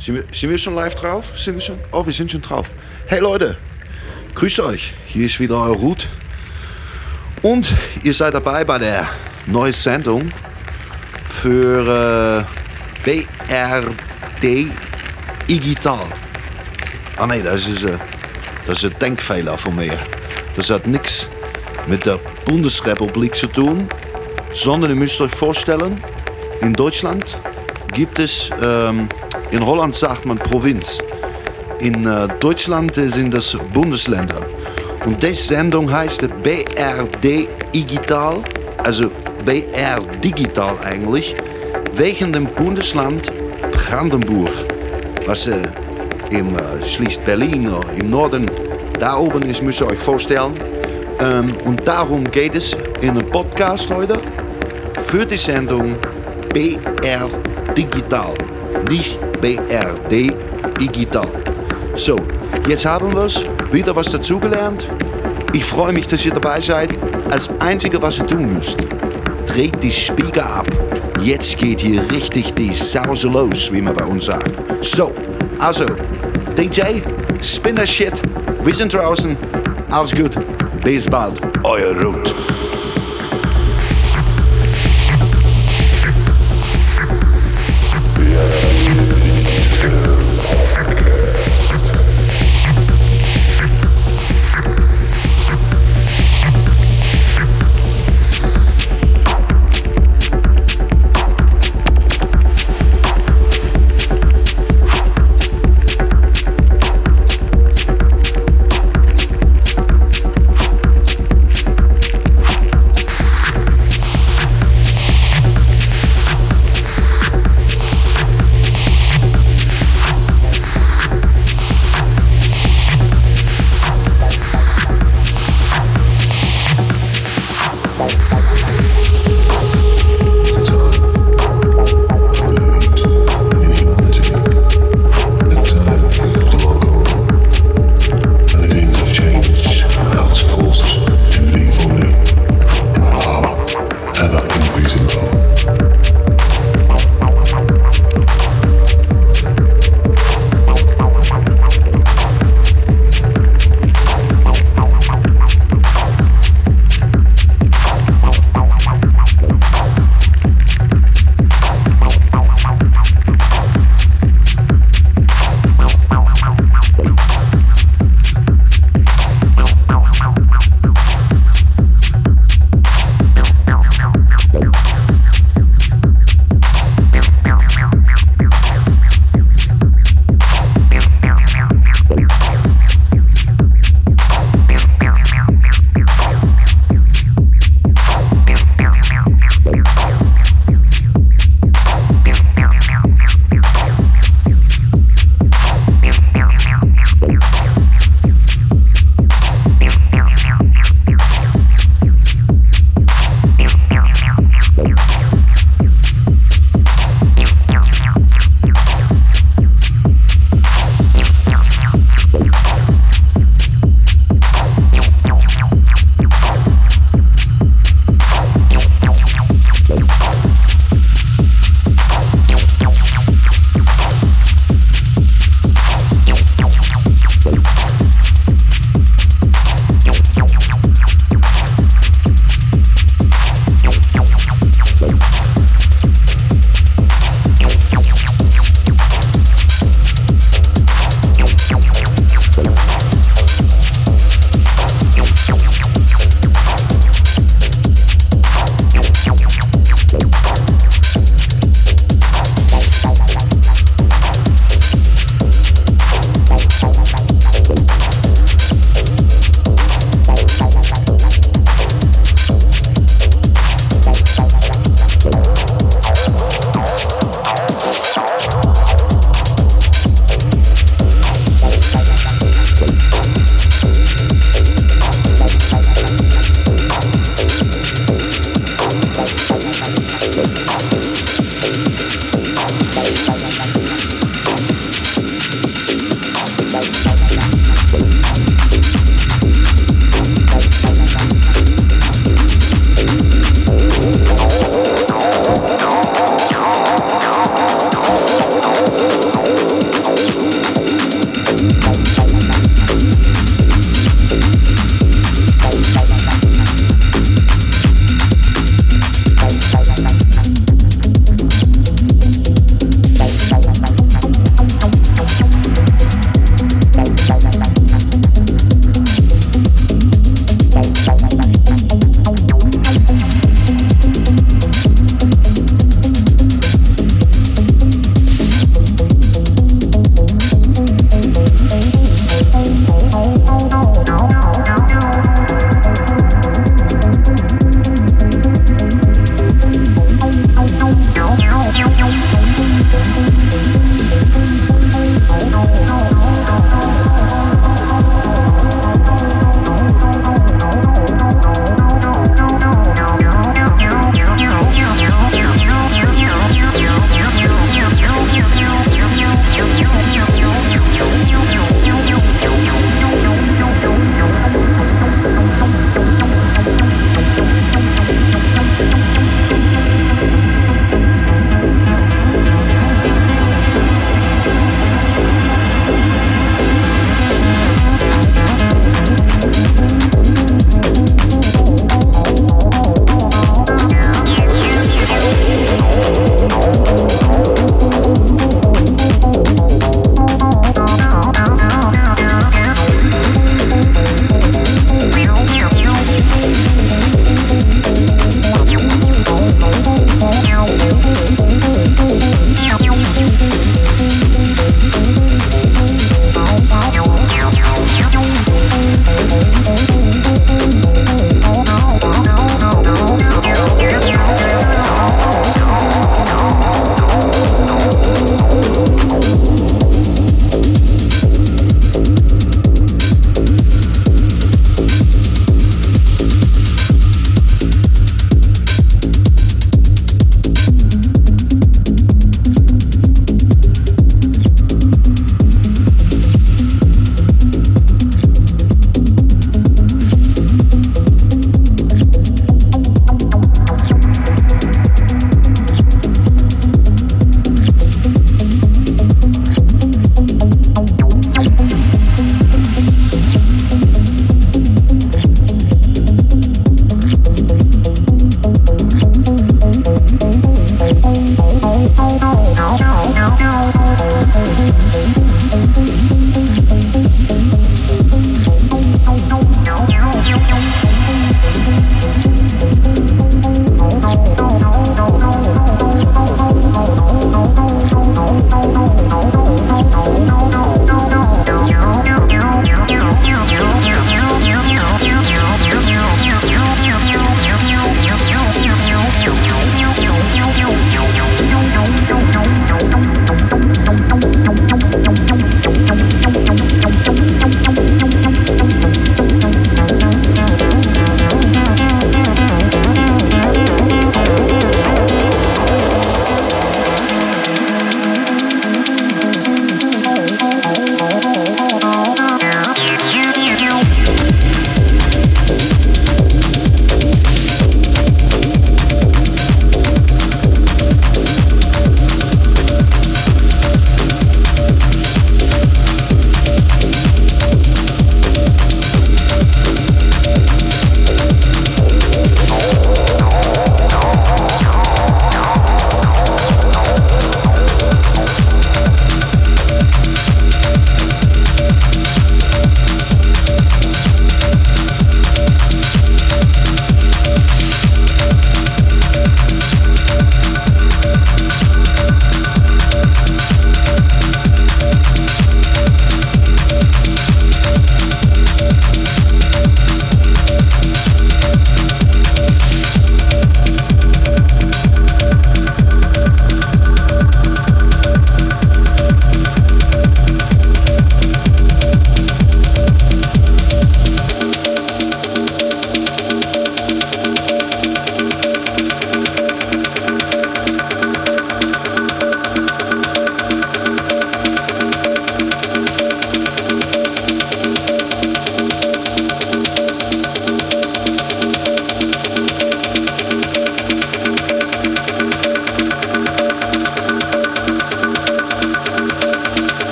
Sind wir, schon live drauf? Sind schon? Oh, wir sind schon drauf. Hey Leute, grüßt euch. Hier ist wieder euer Ruth. Und ihr seid dabei bei der neuen Sendung für äh, BRD Digital. Ah nee, das ist, äh, das ist ein Denkfehler von mir. Das hat nichts mit der Bundesrepublik zu tun, sondern ihr müsst euch vorstellen, in Deutschland gibt es, ähm, in Holland sagt man Provinz. In äh, Deutschland sind das Bundesländer. Und die Sendung heißt BRD Digital, also BR Digital eigentlich, wegen dem Bundesland Brandenburg, was äh, im äh, schließt Berlin äh, im Norden da oben ist, müsst ihr euch vorstellen. Ähm, und darum geht es in einem Podcast heute für die Sendung BR Digital, nicht BRD Digital. So, jetzt haben wir es, wieder was dazugelernt. Ich freue mich, dass ihr dabei seid. Als Einzige, was ihr tun müsst, dreht die Spiegel ab. Jetzt geht hier richtig die Sause los, wie man bei uns sagt. So, also, DJ, spin das Shit. Wir sind draußen. Alles gut. Bis bald. Euer Ruth.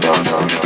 down, down, down.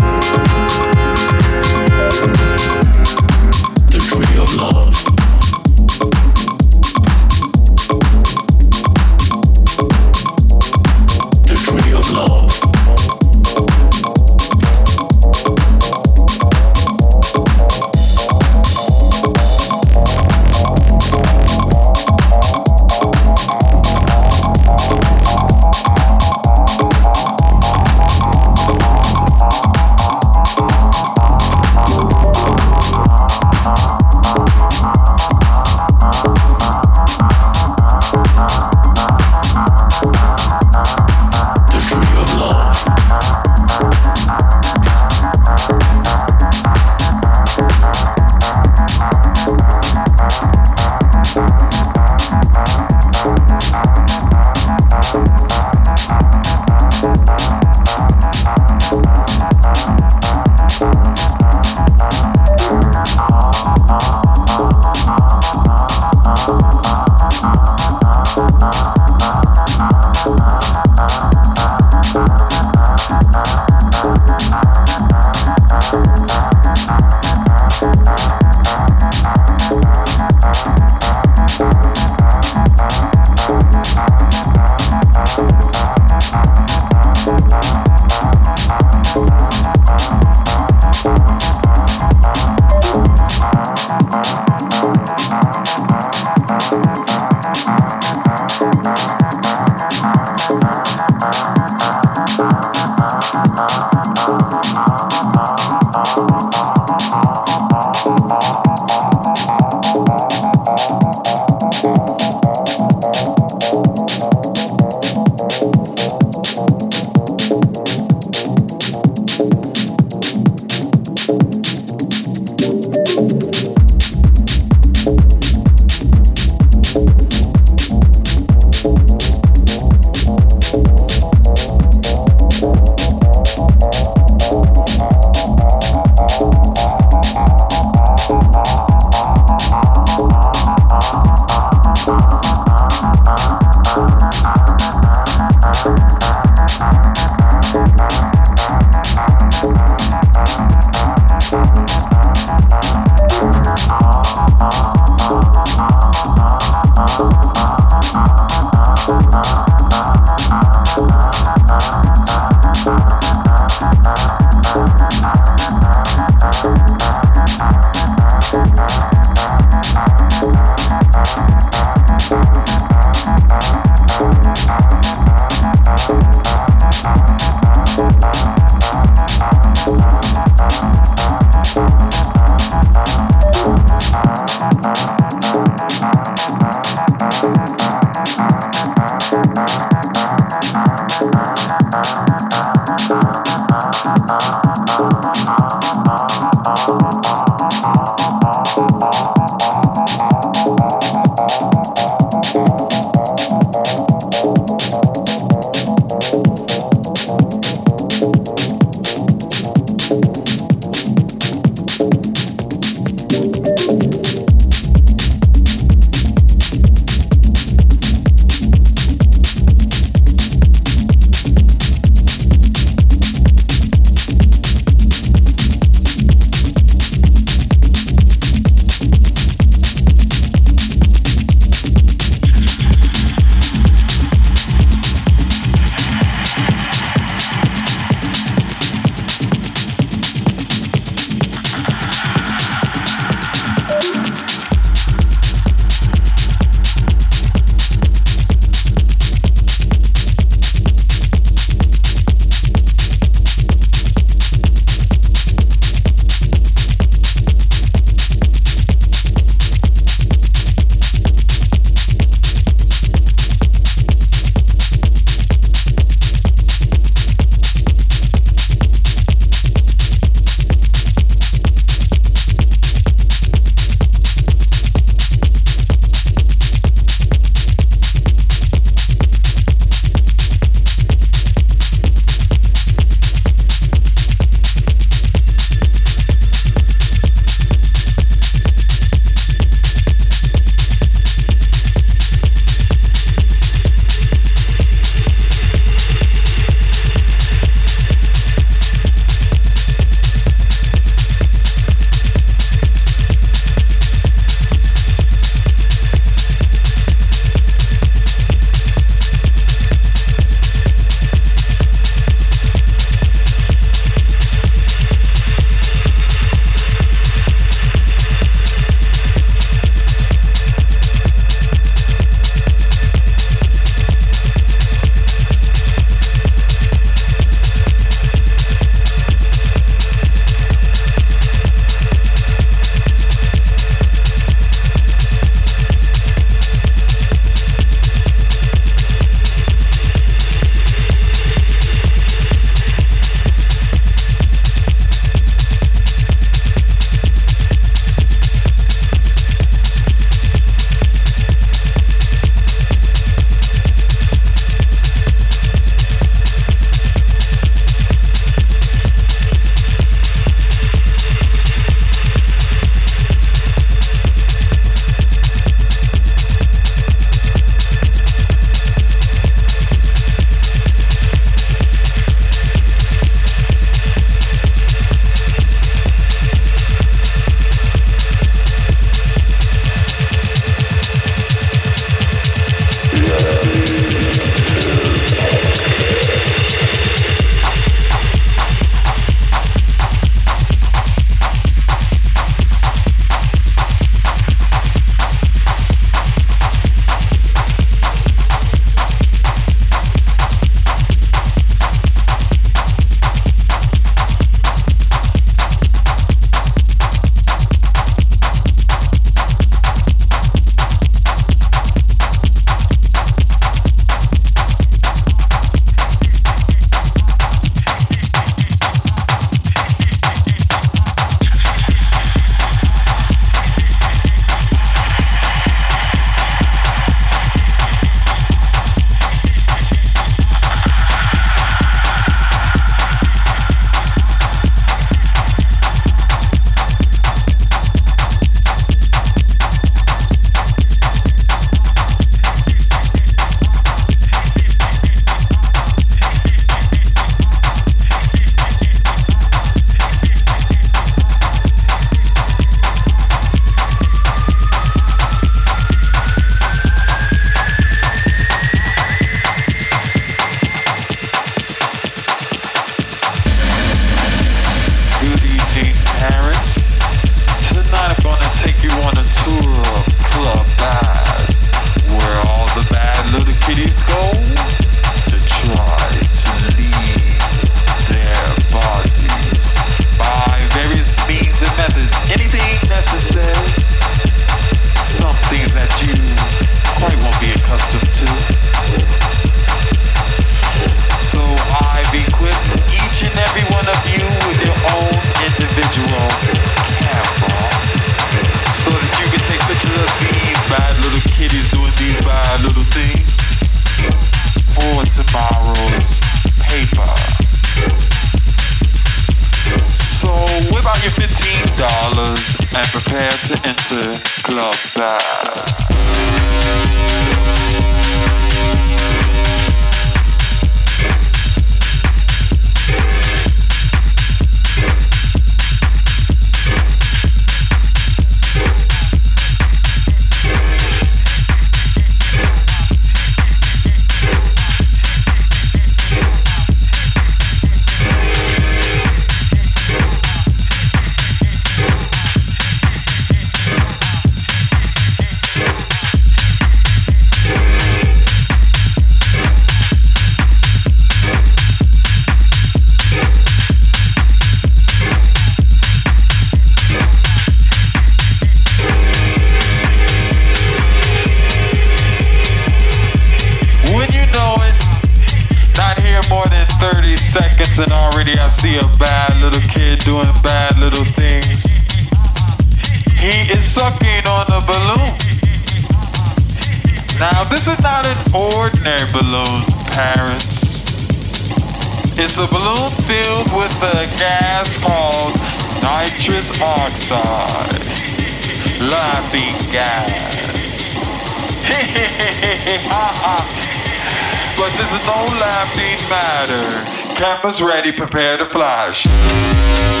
Cameras ready, prepare to flash.